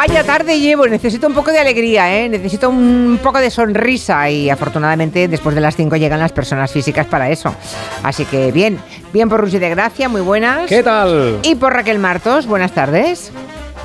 Vaya tarde llevo, necesito un poco de alegría, ¿eh? necesito un poco de sonrisa y afortunadamente después de las 5 llegan las personas físicas para eso. Así que bien, bien por Rusi de Gracia, muy buenas. ¿Qué tal? Y por Raquel Martos, buenas tardes.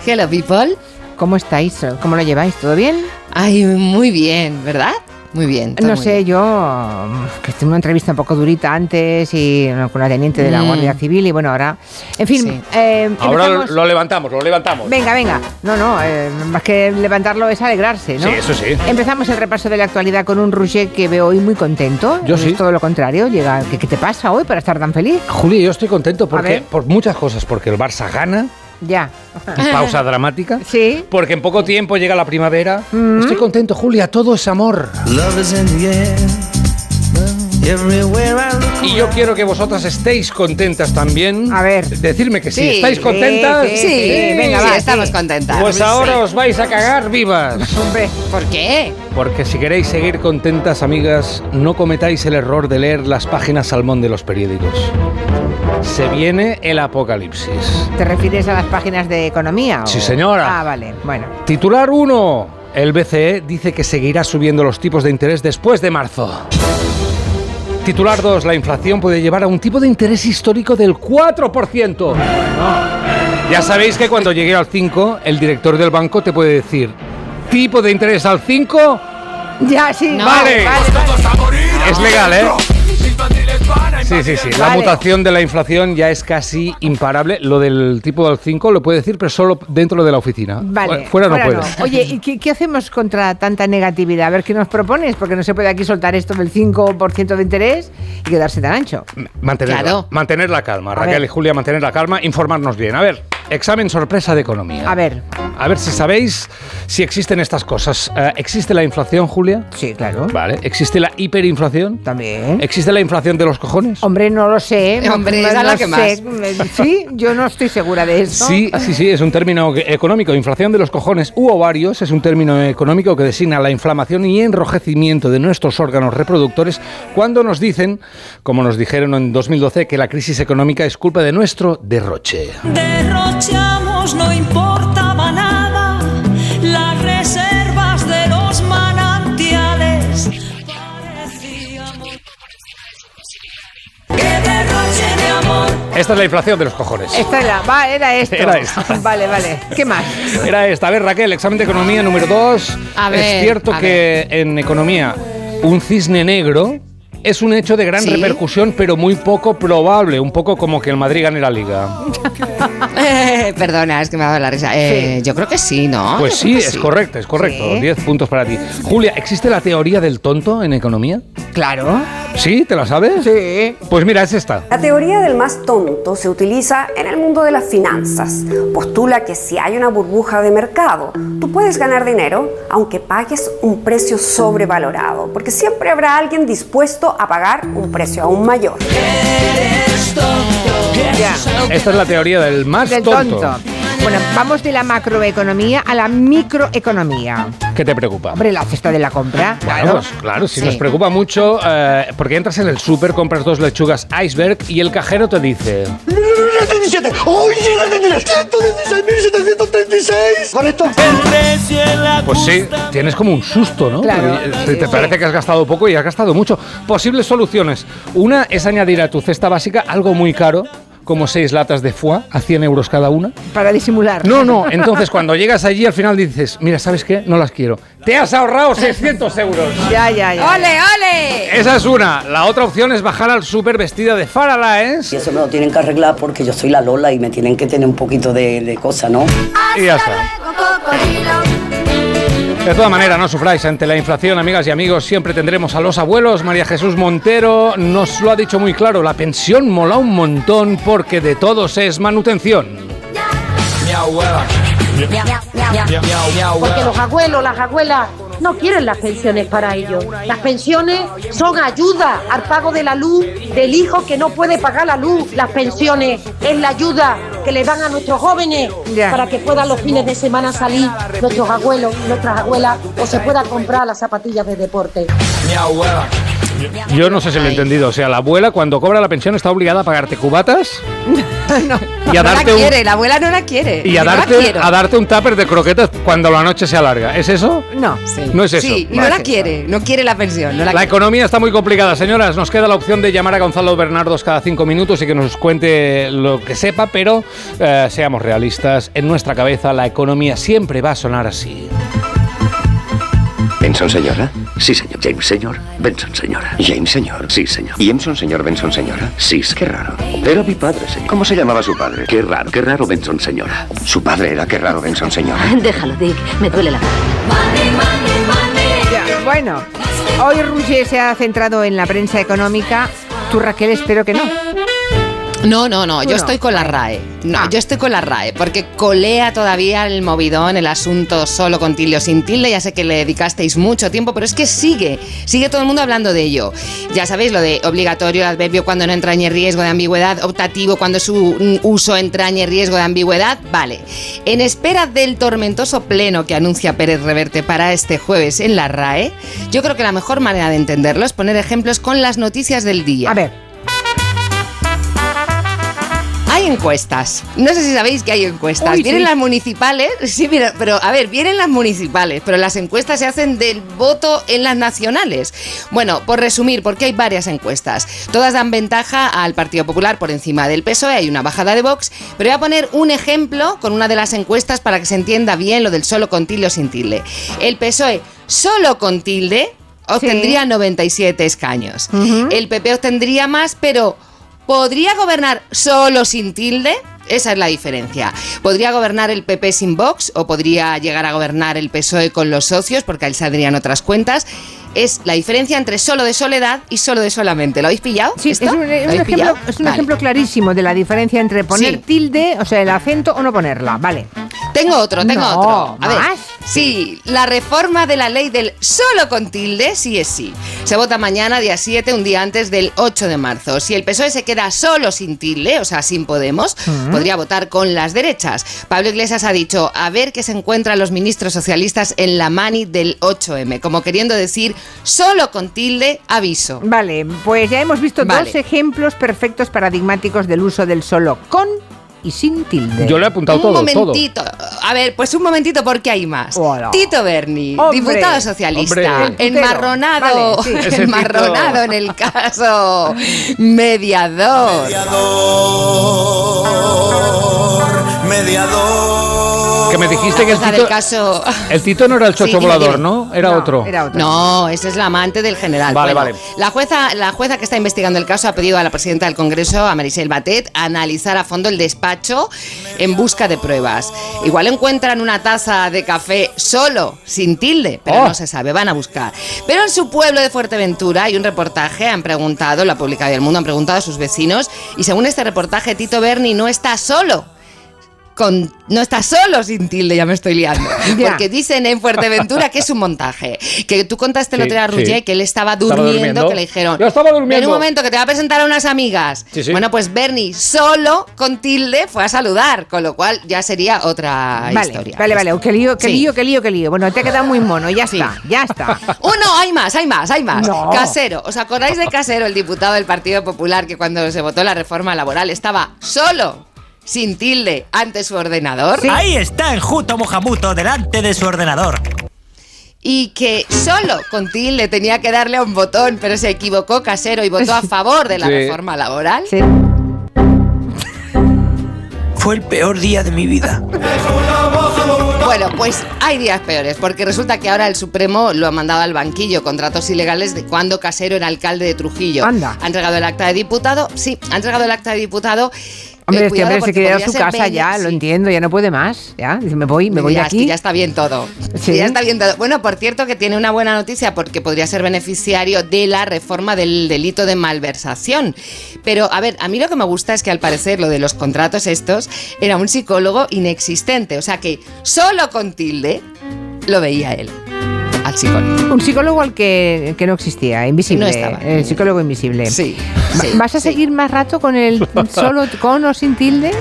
Hello people. ¿Cómo estáis? ¿Cómo lo lleváis? ¿Todo bien? Ay, muy bien, ¿verdad? Muy bien. No sé, yo que tuve una entrevista un poco durita antes y con la teniente de la Mm. Guardia Civil y bueno, ahora, en fin, Sí. eh, Ahora lo levantamos, lo levantamos. Venga, venga. No, no, eh, más que levantarlo es alegrarse, ¿no? Sí, eso sí. Empezamos el repaso de la actualidad con un Roger que veo hoy muy contento. Yo Es sí. todo lo contrario. Llega, ¿qué, qué te pasa hoy para estar tan feliz? Julia, yo estoy contento porque por muchas cosas, porque el Barça gana, Ya. pausa dramática. Sí. Porque en poco tiempo llega la primavera. Mm. Estoy contento, Julia, todo es amor. Love is in the air. Y yo quiero que vosotras estéis contentas también. A ver. Decirme que sí. Sí, ¿Estáis contentas? sí, Sí, venga, sí, va, estamos sí. contentas. Pues ahora os vais a cagar vivas. Hombre, ¿Por qué? Porque si queréis seguir contentas, amigas, no cometáis el error de leer las páginas salmón de los periódicos. Se viene el apocalipsis. ¿te refieres a las páginas de economía? o- Sí, señora. Ah, vale. Bueno. Titular 1. El BCE dice que seguirá subiendo los tipos de interés después de marzo. Titular 2. La inflación puede llevar a un tipo de interés histórico del 4%. Ya sabéis que cuando llegue al 5, el director del banco te puede decir, tipo de interés al 5, Ya, sí. No. Vale. vale. es legal, ¿eh? Sí, sí, sí. La Vale. mutación de la inflación ya es casi imparable. Lo del tipo del 5 lo puede decir, pero solo dentro de la oficina. Vale, Fu- Fuera, no puede. Oye, ¿y qué, qué hacemos contra tanta negatividad? A ver qué nos propones, porque no se puede aquí soltar esto del 5% de interés y quedarse tan ancho. Mantener, Claro. mantener la calma. Raquel y Julia, mantener la calma, informarnos bien. A ver, examen sorpresa de economía. A ver, A ver si sabéis si existen estas cosas. Eh, ¿Existe la inflación, Julia? sí, claro. Vale. ¿Existe la hiperinflación? También. ¿Existe la inflación de los cojones? Hombre, no lo sé. no- Hombre, no, esa es la no que sé. Sí, yo no estoy segura de eso. Sí, sí, sí, es un término económico. Inflación de los cojones u ovarios es un término económico que designa la inflamación y enrojecimiento de nuestros órganos reproductores cuando nos dicen, como nos dijeron en 2012, que la crisis económica es culpa de nuestro derroche. Derrochamos, no importaba nada, las reservas de los manantiales. Parecíamos que derroche de amor. Esta es la inflación de los cojones. Esta era, va, era esto. Era esta. Vale, vale. ¿Qué más? Era esta. A ver, Raquel, examen de economía número 2. A ver, es cierto a que en economía un cisne negro es un hecho de gran Sí. repercusión, pero muy poco probable. Un poco como que el Madrid gane la liga. Eh, perdona, es que me ha dado la risa. Eh, Yo creo que sí, ¿no? Pues sí, es correcto, es correcto. Sí. 10 puntos para ti. Julia, ¿existe la teoría del tonto en economía? Claro. ¿Sí? ¿Te la sabes? Sí. Pues mira, es esta. La teoría del más tonto se utiliza en el mundo de las finanzas. Postula que si hay una burbuja de mercado, tú puedes ganar dinero aunque pagues un precio sobrevalorado, porque siempre habrá alguien dispuesto a pagar un precio aún mayor. Ya. Esta es la teoría del más Del tonto. tonto. Bueno, vamos de la macroeconomía a la microeconomía. ¿Qué te preocupa? Hombre, la cesta de la compra. Claro, pues, claro, si Sí. nos preocupa mucho, eh, porque entras en el súper, compras dos lechugas iceberg y el cajero te dice... Pues sí, tienes como un susto, ¿no? Claro. Porque, eh, te parece que has gastado poco y has gastado mucho. Posibles soluciones. Una es añadir a tu cesta básica algo muy caro, como seis latas de foie a 100 euros cada una. Para disimular. No, no, entonces cuando llegas allí al final dices, mira, ¿sabes qué? No las quiero. Te has ahorrado 600 euros. Ya, ya, ya. ¡Ole, ole! Esa es una. La otra opción es bajar al súper vestida de Faralaes Y eso me lo tienen que arreglar porque yo soy la Lola y me tienen que tener un poquito de, de cosa, ¿no? y ya está. De todas maneras, no sufráis ante la inflación, amigas y amigos. Siempre tendremos a los abuelos. María Jesús Montero nos lo ha dicho muy claro. La pensión mola un montón porque de todos es manutención. Porque los abuelos, las abuelas no quieren las pensiones para ellos. Las pensiones son ayuda al pago de la luz del hijo que no puede pagar la luz. Las pensiones es la ayuda que le dan a nuestros jóvenes Ya. para que puedan los fines de semana salir nuestros abuelos, nuestras abuelas o se puedan comprar las zapatillas de deporte. Yo no sé si lo he entendido. O sea, la abuela cuando cobra la pensión está obligada a pagarte cubatas y a No la darte un, quiere, la abuela no la quiere. y a No darte, quiero. a darte un tupper de croquetas cuando la noche se alarga. ¿Es eso? No. No es eso. Sí, y No no la quiere, no quiere la pensión. No la La quiere. economía está muy complicada, señoras. Nos queda la opción de llamar a Gonzalo Bernardos cada cinco minutos y que nos cuente lo que sepa, pero eh, seamos realistas. En nuestra cabeza la economía siempre va a sonar así. ¿Benson, señora? Sí, señor. James, señor. Benson, señora. James, señor. Sí, señor. ¿Y Emson, señor? Benson, señora. Sí, qué raro. Era mi padre, señor. ¿Cómo se llamaba su padre? Qué raro. Qué raro, Benson, señora. Su padre era qué raro, Benson, señora. Déjalo, Dick. Me duele la Ya, bueno, hoy Roger se ha centrado en la prensa económica. Tú, Raquel, espero que no. No, no, no, yo no. estoy con la RAE. No, Ah. yo estoy con la RAE, porque colea todavía el movidón, el asunto solo con tilde o sin tilde. Ya sé que le dedicasteis mucho tiempo, pero es que sigue, sigue todo el mundo hablando de ello. Ya sabéis lo de obligatorio, adverbio cuando no entrañe riesgo de ambigüedad, optativo cuando su mm, uso entrañe riesgo de ambigüedad. Vale. En espera del tormentoso pleno que anuncia Pérez Reverte para este jueves en la RAE, yo creo que la mejor manera de entenderlo es poner ejemplos con las noticias del día. A ver, Hay encuestas. No sé si sabéis que hay encuestas. Uy, vienen sí. las municipales. Sí, mira, pero a ver, vienen las municipales, pero las encuestas se hacen del voto en las nacionales. Bueno, por resumir, porque hay varias encuestas. Todas dan ventaja al Partido Popular por encima del PSOE. Hay una bajada de Vox. Pero voy a poner un ejemplo con una de las encuestas para que se entienda bien lo del solo con tilde o sin tilde. El PSOE solo con tilde obtendría 97 escaños. El PP obtendría más, pero ¿podría gobernar solo sin tilde? Esa es la diferencia. ¿Podría gobernar el PP sin Vox o podría llegar a gobernar el PSOE con los socios porque ahí saldrían otras cuentas? Es la diferencia entre solo de soledad y solo de solamente. ¿Lo habéis pillado? sí, es un, ¿Lo es un habéis ejemplo, pillado? es un Vale. ejemplo clarísimo de la diferencia entre poner Sí. tilde, o sea, el acento o no ponerla. Vale. Tengo otro, tengo No, otro. A ver, ¿más? sí, la reforma de la ley del solo con tilde, sí es sí. Se vota mañana, día 7, un día antes del 8 de marzo. Si el PSOE se queda solo sin tilde, o sea, sin Podemos, podría votar con las derechas. Pablo Iglesias ha dicho, a ver qué se encuentran los ministros socialistas en la mani del 8M, como queriendo decir, solo con tilde, aviso. Vale, pues ya hemos visto Vale. dos ejemplos perfectos paradigmáticos del uso del solo con y sin tilde. Yo le he apuntado un todo, todo. momentito. A ver, pues un momentito porque hay más. Hola. Tito Berni, Hombre. diputado socialista, Hombre. Enmarronado, Vale, sí. Ese enmarronado en el caso mediador. Que me dijiste que el del Tito, caso. el Tito no era el chocho volador. ¿no? Era No, otro. Era otro. No, ese es la amante del general. Vale, Bueno, vale. La jueza, la jueza que está investigando el caso ha pedido a la presidenta del Congreso, a Marisel Batet, analizar a fondo el despacho en busca de pruebas. Igual encuentran una taza de café solo, sin tilde, pero Oh. no se sabe, van a buscar. Pero en su pueblo de Fuerteventura hay un reportaje, han preguntado, la publicado y el mundo han preguntado a sus vecinos, y según este reportaje, Tito Berni no está solo. Con, no está solo sin tilde, ya me estoy liando. Ya. Porque dicen en Fuerteventura que es un montaje. Que tú contaste el Sí, otro día a sí. Que él estaba Estaba durmiendo, que le dijeron. Yo estaba durmiendo. En un momento que te va a presentar a unas amigas. Sí, sí. Bueno, pues Bernie solo con tilde fue a saludar, con lo cual ya sería otra Vale, historia. vale, vale. Qué lío, qué lío, qué lío, qué lío. Bueno, te ha quedado muy mono, ya está, ya está. Uno, hay más, hay más, hay más. No. Casero. ¿Os acordáis de Casero, el diputado del Partido Popular, que cuando se votó la reforma laboral estaba solo, sin tilde, ante su ordenador? Ahí está enjuto mojamuto delante de su ordenador. y que solo con tilde tenía que darle a un botón, pero se equivocó Casero y votó a favor de la Sí. reforma laboral. Sí. Fue el peor día de mi vida. Bueno, pues hay días peores, porque resulta que ahora el Supremo lo ha mandado al banquillo, contratos ilegales de cuando Casero era alcalde de Trujillo. Anda. Ha entregado el acta de diputado, sí, ha entregado el acta de diputado. Hombre, este hombre se quiere ir a su casa ya, lo sí. entiendo, ya no puede más. Ya, dice, me voy, me voy de que aquí. ya está bien todo. Sí. Ya está bien todo. Bueno, por cierto, que tiene una buena noticia porque podría ser beneficiario de la reforma del delito de malversación. Pero, a ver, a mí lo que me gusta es que al parecer lo de los contratos estos era un psicólogo inexistente. O sea que solo con tilde lo veía él. Al psicólogo. Un psicólogo al que, que no existía, invisible. No estaba. El psicólogo invisible. Sí. Sí, ¿Vas a sí. seguir más rato con el solo con o sin tilde?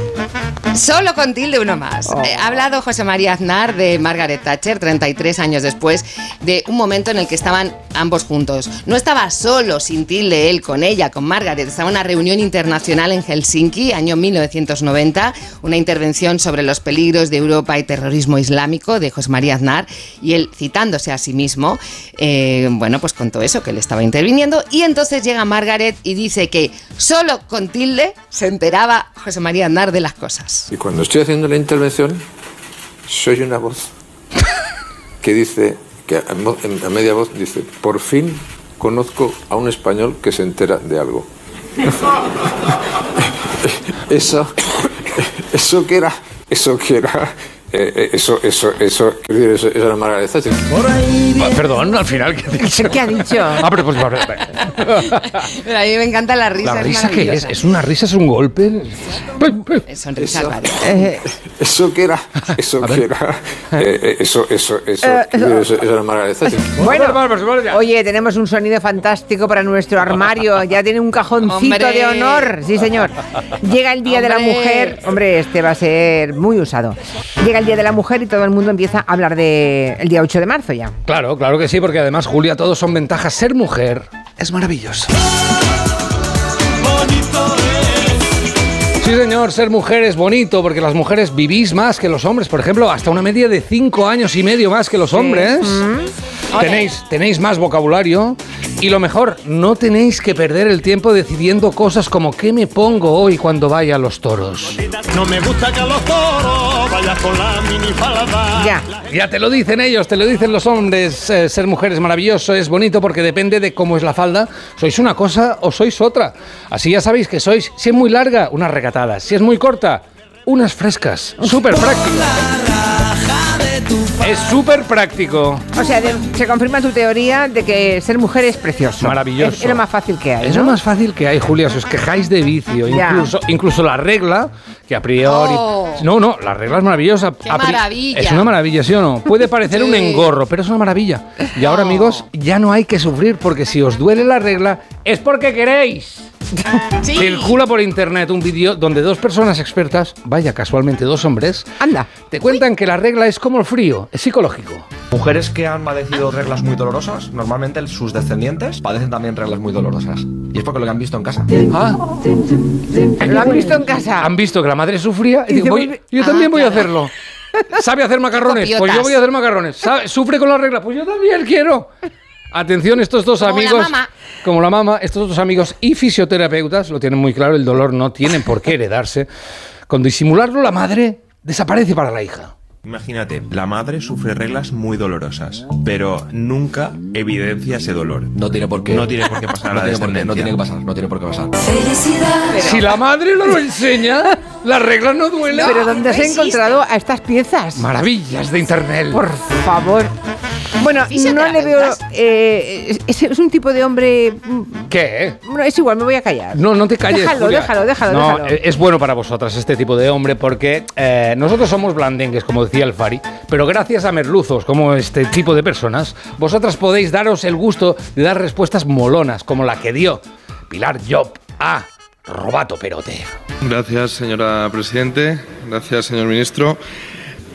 Solo con tilde uno más. Oh. Eh, ha hablado José María Aznar de Margaret Thatcher 33 años después de un momento en el que estaban ambos juntos. No estaba solo, sin tilde, él con ella, con Margaret. Estaba en una reunión internacional en Helsinki, año 1990, una intervención sobre los peligros de Europa y terrorismo islámico de José María Aznar. Y él, citándose a sí mismo, eh, bueno, pues contó eso, que él estaba interviniendo. Y entonces llega Margaret y dice que solo con tilde se enteraba José María Aznar de las cosas. Y cuando estoy haciendo la intervención, soy una voz que dice, que a media voz dice, por fin conozco a un español que se entera de algo. eso, eso que era, eso que era, eh, eso, eso, eso, quiero decir, eso, eso era Margaret Thatcher. Ah, Perdón, al final, ¿qué ha dicho? ¿Qué ha dicho? Ah, pero pues, Pero a mí me encanta la risa. ¿La es risa qué es? ¿Es una risa? ¿Es un golpe? Son risas varias. Eh, Eso que era, eso que era, eh, eh, eso, eso, eso, Eh, eso, eso era Margaret Thatcher. Bueno, oye, tenemos un sonido fantástico para nuestro armario. Ya tiene un cajoncito Hombre. de honor. Sí, señor. Llega el Día de la. Mujer. Hombre, este va a ser muy usado. Llega el Día de la Mujer y todo el mundo empieza a hablar de el día 8 de marzo ya. Claro, claro que sí, porque además, Julia, todos son ventajas. Ser mujer es maravilloso. Sí, señor, ser mujer es bonito porque las mujeres vivís más que los hombres. Por ejemplo, hasta una media de cinco años y medio más que los hombres. Tenéis, tenéis más vocabulario y lo mejor, no tenéis que perder el tiempo decidiendo cosas como qué me pongo hoy cuando vaya a los toros. No me gusta que a los toros vayas con la minifalda. Ya. Ya te lo dicen ellos, te lo dicen los hombres. eh, ser mujer es maravilloso, es bonito porque depende de cómo es la falda. Sois una cosa o sois otra. Así ya sabéis que sois, si es muy larga, unas recatadas. Si es muy corta, unas frescas. Súper práctico. Es súper práctico. O sea, de- se confirma tu teoría de que ser mujer es precioso. Maravilloso. Es, es lo más fácil que hay. Es ¿no? lo más fácil que hay, Julia. Si os quejáis de vicio, Ya. incluso, incluso la regla, que a priori. Oh. No, no, la regla es maravillosa. ¡Qué A pri- maravilla! Es una maravilla, ¿sí o no? Puede parecer un Sí. engorro, pero es una maravilla. Y ahora, amigos, ya no hay que sufrir porque si os duele la regla, es porque queréis. Sí. Circula por internet un vídeo donde dos personas expertas, vaya casualmente dos hombres, Anda. te cuentan que la regla es como el frío, es psicológico. Mujeres que han padecido reglas muy dolorosas, normalmente sus descendientes padecen también reglas muy dolorosas. Y es porque lo que han visto en casa. Ah, ¿Lo han visto en casa? han visto que la madre sufría y Y digo, dice, voy- voy- yo Ah, también voy a hacerlo. ¿Sabe hacer macarrones? Pues yo voy a hacer macarrones. ¿Sabe- ¿Sufre con la regla? Pues yo también quiero. Atención, estos dos Como la amigos, mamá. como la mamá, estos dos amigos y fisioterapeutas lo tienen muy claro, el dolor no tiene por qué heredarse. Con disimularlo, la madre desaparece para la hija. Imagínate, la madre sufre reglas muy dolorosas, pero nunca evidencia ese dolor. No tiene por qué. No tiene por qué pasar a no la tiene por qué, descendencia. no tiene que pasar, no tiene por qué pasar. Si la madre no lo enseña, las reglas no duelen. ¿Pero dónde has no existe. encontrado a estas piezas? Maravillas de internet. Por favor. Bueno, no le veo. Eh, es, es un tipo de hombre. mm, ¿Qué? Bueno, es igual, me voy a callar. No, no te calles. Déjalo, Julia. déjalo, déjalo, No, déjalo. eh, Es bueno para vosotras este tipo de hombre porque eh, nosotros somos blandengues, como decía el Fari, pero gracias a merluzos como este tipo de personas, vosotras podéis daros el gusto de dar respuestas molonas, como la que dio Pilar Job a Robato Perote. Gracias, señora Presidente. Gracias, señor Ministro.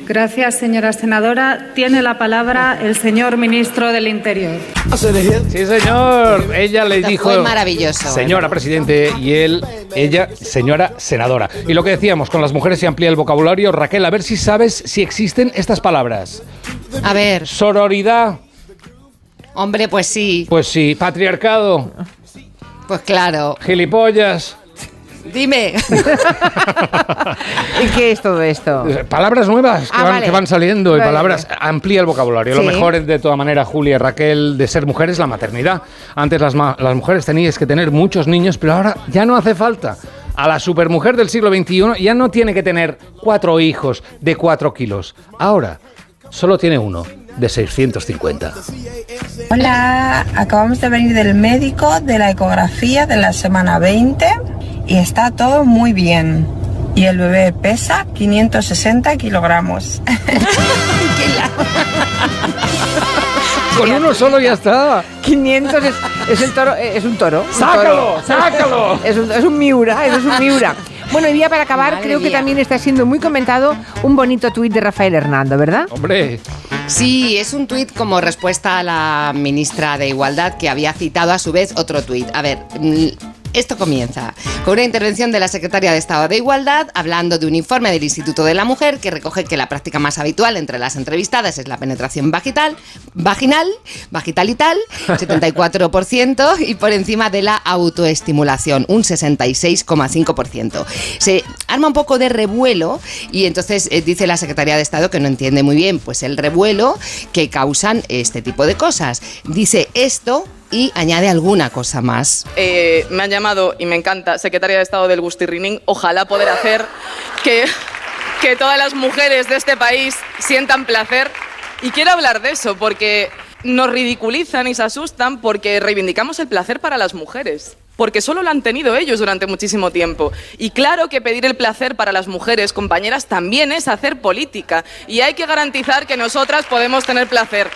Gracias, señora senadora. Tiene la palabra el señor ministro del Interior. Sí, señor. Ella le dijo. fue maravilloso. Señora presidente y él, ella, señora senadora. Y lo que decíamos, con las mujeres se amplía el vocabulario. Raquel, a ver si sabes si existen estas palabras. A ver, Sororidad, hombre, pues sí, pues sí. Patriarcado, pues claro. gilipollas. Dime. ¿Y qué es todo esto? Palabras nuevas que, Ah, van, vale. que van saliendo y palabras amplía el vocabulario. Lo mejor es de toda manera, Julia y Raquel, de ser mujeres la maternidad. Antes las, ma- las mujeres teníais que tener muchos niños, pero ahora ya no hace falta. A la supermujer del siglo XXI ya no tiene que tener cuatro hijos de cuatro kilos. Ahora solo tiene uno de 650. Hola, acabamos de venir del médico de la ecografía de la semana 20 y está todo muy bien. Y el bebé pesa 560 kilogramos. Con uno solo ya está. 500 es, es el toro, eh, es un toro. un ¡Sácalo, toro. sácalo! Es un, es un miura, eso es un miura. Bueno, y ya para acabar, Madre creo que también está siendo muy comentado un bonito tuit de Rafael Hernando, ¿verdad? Hombre, Sí, es un tuit como respuesta a la ministra de Igualdad que había citado a su vez otro tuit. A ver, esto comienza con una intervención de la secretaria de Estado de Igualdad hablando de un informe del Instituto de la Mujer que recoge que la práctica más habitual entre las entrevistadas es la penetración vaginal, vaginal, vagital y tal, 74% y por encima de la autoestimulación, un 66,5%. Se arma un poco de revuelo y entonces eh, dice la secretaria de Estado que no entiende muy bien pues el revuelo que causan este tipo de cosas. Dice esto y añade alguna cosa más. Eh, me han llamado y me encanta, secretaria de Estado del Gustirrinín. Ojalá poder hacer que, que todas las mujeres de este país sientan placer. Y quiero hablar de eso porque nos ridiculizan y se asustan porque reivindicamos el placer para las mujeres. Porque solo lo han tenido ellos durante muchísimo tiempo. Y claro que pedir el placer para las mujeres, compañeras, también es hacer política. Y hay que garantizar que nosotras podemos tener placer.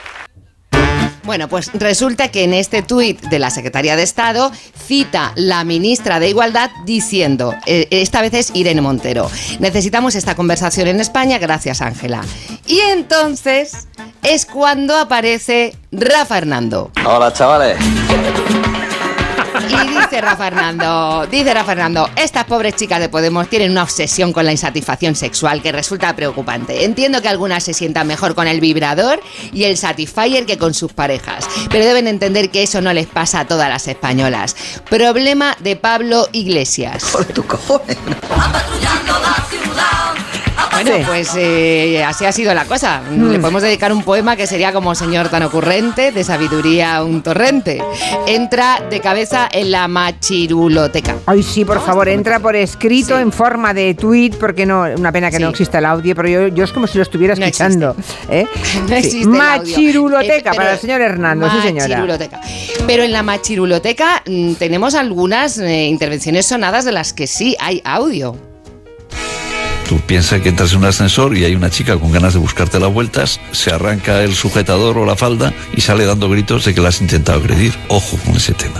Bueno, pues resulta que en este tuit de la Secretaría de Estado cita la ministra de Igualdad diciendo, eh, esta vez es Irene Montero, necesitamos esta conversación en España, gracias Ángela. Y entonces es cuando aparece Rafa Hernando. Hola, chavales. Y dice Rafa Hernando, dice Rafa Hernando, estas pobres chicas de Podemos tienen una obsesión con la insatisfacción sexual que resulta preocupante. Entiendo que algunas se sientan mejor con el vibrador y el Satisfyer que con sus parejas, pero deben entender que eso no les pasa a todas las españolas. Problema de Pablo Iglesias. Bueno, Sí. pues eh, así ha sido la cosa. Le podemos dedicar un poema que sería como Señor tan ocurrente, de sabiduría un torrente. Entra de cabeza en la machiruloteca. Ay, sí, por favor, entra por escrito en forma de tweet, porque no, una pena que no exista el audio, pero yo, yo es como si lo estuviera No escuchando. ¿eh? No existe. Machiruloteca Eh, para el señor Hernando, sí señora. Pero en la machiruloteca mm, tenemos algunas eh, intervenciones sonadas de las que sí hay audio. Tú piensas que entras en un ascensor y hay una chica con ganas de buscarte las vueltas, se arranca el sujetador o la falda y sale dando gritos de que la has intentado agredir. Ojo con ese tema.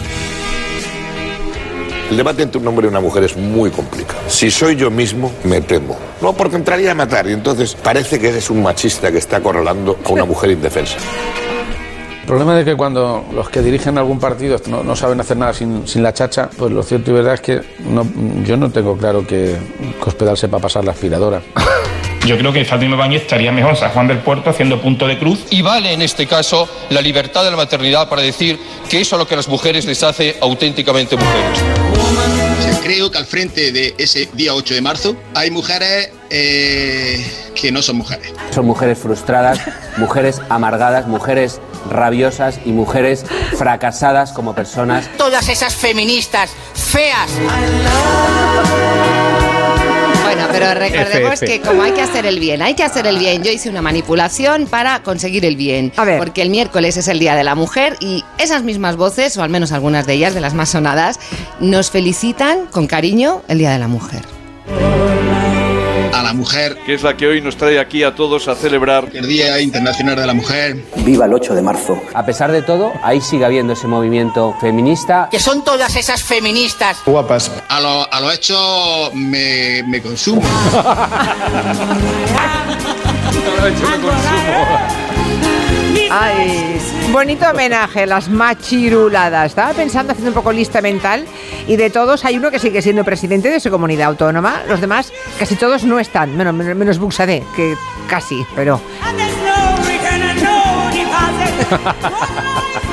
El debate entre un hombre y una mujer es muy complicado. Si soy yo mismo, me temo. No, porque entraría a matar y entonces parece que eres un machista que está acorralando a una mujer indefensa. El problema es que cuando los que dirigen algún partido no, no saben hacer nada sin, sin la chacha, pues lo cierto y verdad es que no- yo no tengo claro que Cospedal sepa pasar la aspiradora. Yo creo que Fátima Báñez estaría mejor en San Juan del Puerto haciendo punto de cruz. Y vale en este caso la libertad de la maternidad para decir que eso es lo que a las mujeres les hace auténticamente mujeres. Creo que al frente de ese día 8 de marzo hay mujeres eh, que no son mujeres. Son mujeres frustradas, mujeres amargadas, mujeres rabiosas y mujeres fracasadas como personas. Todas esas feministas feas. Bueno, pero recordemos que como hay que hacer el bien, hay que hacer el bien. Yo hice una manipulación para conseguir el bien. Porque el miércoles es el Día de la Mujer y esas mismas voces, o al menos algunas de ellas, de las más sonadas, nos felicitan con cariño el Día de la Mujer. A la mujer. Que es la que hoy nos trae aquí a todos a celebrar. El Día Internacional de la Mujer. Viva el 8 de marzo. A pesar de todo, ahí sigue habiendo ese movimiento feminista. Que son todas esas feministas. Guapas. A, lo- a los hechos me, me consumo. Ay, bonito homenaje, las machiruladas. Estaba pensando, haciendo un poco lista mental, y de todos hay uno que sigue siendo presidente de su comunidad autónoma. Los demás, casi todos no están, menos, menos, Buxadé, que casi, pero...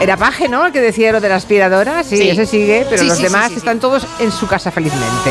Era Paje, ¿no? El que decía lo de la aspiradora. Sí, Sí. ese sigue, pero Sí, los sí, demás están todos en su casa felizmente.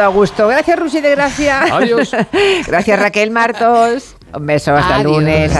A gusto. Gracias, Rusi de Gracia. Adiós. Gracias, Raquel Martos. Un beso, hasta Adiós. lunes.